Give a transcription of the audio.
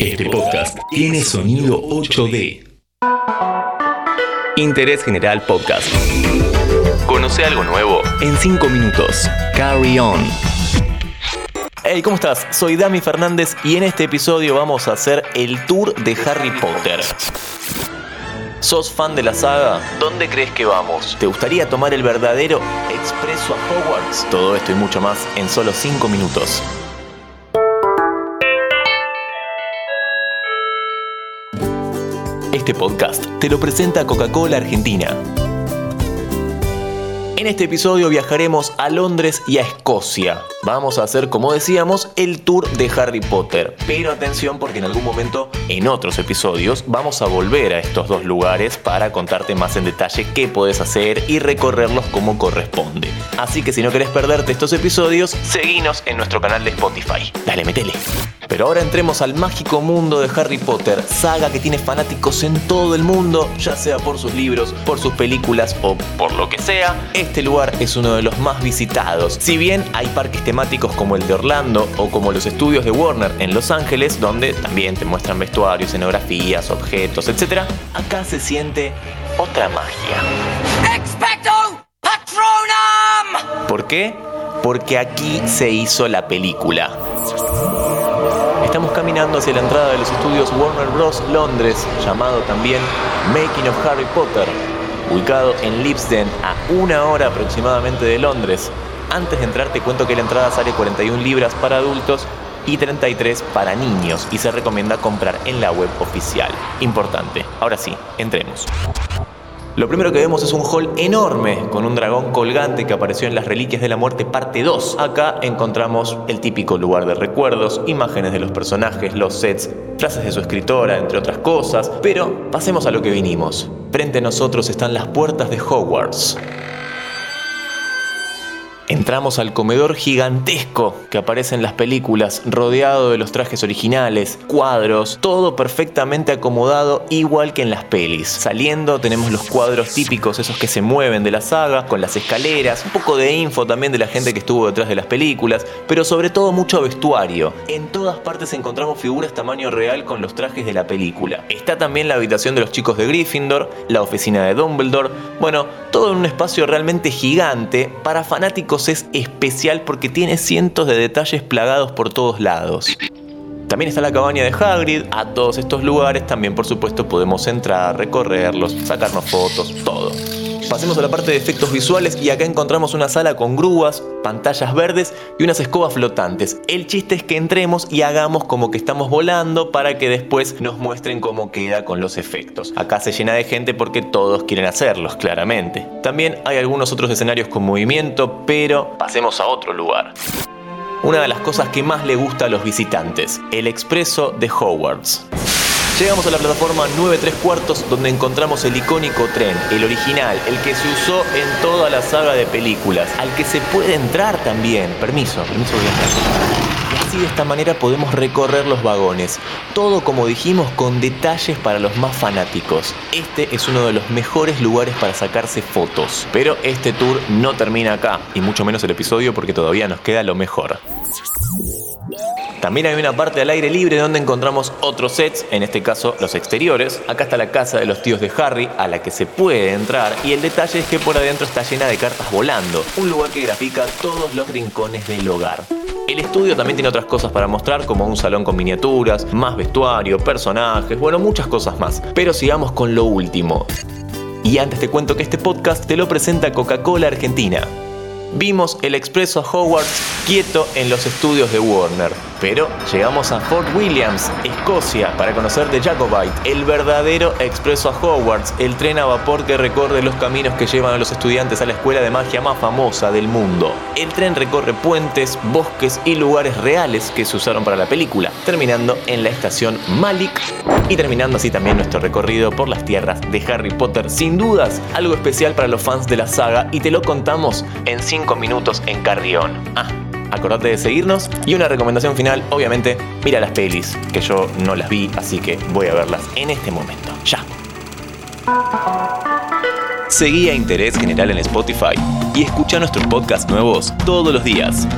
Este podcast tiene sonido 8D. Interés General Podcast. Conoce algo nuevo en 5 minutos. Carry on. Hey, ¿cómo estás? Soy Dami Fernández y en este episodio vamos a hacer el tour de Harry Potter. ¿Sos fan de la saga? ¿Dónde crees que vamos? ¿Te gustaría tomar el verdadero expreso a Hogwarts? Todo esto y mucho más en solo 5 minutos. Este podcast te lo presenta Coca-Cola Argentina. En este episodio viajaremos a Londres y a Escocia. Vamos a hacer, como decíamos, el tour de Harry Potter. Pero atención porque en algún momento, en otros episodios, vamos a volver a estos dos lugares para contarte más en detalle qué puedes hacer y recorrerlos como corresponde. Así que si no querés perderte estos episodios, seguinos en nuestro canal de Spotify. Dale, metele. Pero ahora entremos al mágico mundo de Harry Potter, saga que tiene fanáticos en todo el mundo, ya sea por sus libros, por sus películas o por lo que sea. Este lugar es uno de los más visitados. Si bien hay parques como el de Orlando o como los estudios de Warner en Los Ángeles, donde también te muestran vestuarios, escenografías, objetos, etc., acá se siente otra magia. Expecto Patronum! ¿Por qué? Porque aquí se hizo la película. Estamos caminando hacia la entrada de los estudios Warner Bros. Londres, llamado también Making of Harry Potter, ubicado en Lipsden, a una hora aproximadamente de Londres. Antes de entrar te cuento que la entrada sale 41 libras para adultos y 33 para niños y se recomienda comprar en la web oficial. Importante. Ahora sí, entremos. Lo primero que vemos es un hall enorme con un dragón colgante que apareció en las Reliquias de la Muerte parte 2. Acá encontramos el típico lugar de recuerdos, imágenes de los personajes, los sets, frases de su escritora, entre otras cosas. Pero pasemos a lo que vinimos. Frente a nosotros están las puertas de Hogwarts. Entramos al comedor gigantesco que aparece en las películas, rodeado de los trajes originales, cuadros, todo perfectamente acomodado igual que en las pelis. Saliendo tenemos los cuadros típicos, esos que se mueven de la saga, con las escaleras, un poco de info también de la gente que estuvo detrás de las películas, pero sobre todo mucho vestuario. En todas partes encontramos figuras tamaño real con los trajes de la película. Está también la habitación de los chicos de Gryffindor, la oficina de Dumbledore, bueno, todo en un espacio realmente gigante para fanáticos es especial porque tiene cientos de detalles plagados por todos lados. También está la cabaña de Hagrid. A todos estos lugares también por supuesto podemos entrar, recorrerlos, sacarnos fotos, todo. Pasemos a la parte de efectos visuales y acá encontramos una sala con grúas, pantallas verdes y unas escobas flotantes. El chiste es que entremos y hagamos como que estamos volando para que después nos muestren cómo queda con los efectos. Acá se llena de gente porque todos quieren hacerlos, claramente. También hay algunos otros escenarios con movimiento, pero pasemos a otro lugar una de las cosas que más le gusta a los visitantes, el expreso de Hogwarts. Llegamos a la plataforma 9 3 cuartos donde encontramos el icónico tren, el original, el que se usó en toda la saga de películas, al que se puede entrar también. Permiso, permiso voy a entrar. Y así de esta manera podemos recorrer los vagones. Todo como dijimos con detalles para los más fanáticos. Este es uno de los mejores lugares para sacarse fotos. Pero este tour no termina acá, y mucho menos el episodio porque todavía nos queda lo mejor. También hay una parte al aire libre donde encontramos otros sets, en este caso los exteriores. Acá está la casa de los tíos de Harry, a la que se puede entrar, y el detalle es que por adentro está llena de cartas volando, un lugar que grafica todos los rincones del hogar. El estudio también tiene otras cosas para mostrar, como un salón con miniaturas, más vestuario, personajes, bueno, muchas cosas más. Pero sigamos con lo último. Y antes te cuento que este podcast te lo presenta Coca-Cola Argentina. Vimos el expreso Hogwarts quieto en los estudios de Warner, pero llegamos a Fort Williams, Escocia, para conocer The Jacobite, el verdadero expreso a Hogwarts, el tren a vapor que recorre los caminos que llevan a los estudiantes a la escuela de magia más famosa del mundo. El tren recorre puentes, bosques y lugares reales que se usaron para la película, terminando en la estación Malik y terminando así también nuestro recorrido por las tierras de Harry Potter. Sin dudas, algo especial para los fans de la saga y te lo contamos en 5 minutos en Carrión. Ah, acordate de seguirnos y una recomendación final, obviamente, mira las pelis, que yo no las vi, así que voy a verlas en este momento. Ya. Seguí a Interés General en Spotify y escucha nuestros podcasts nuevos todos los días.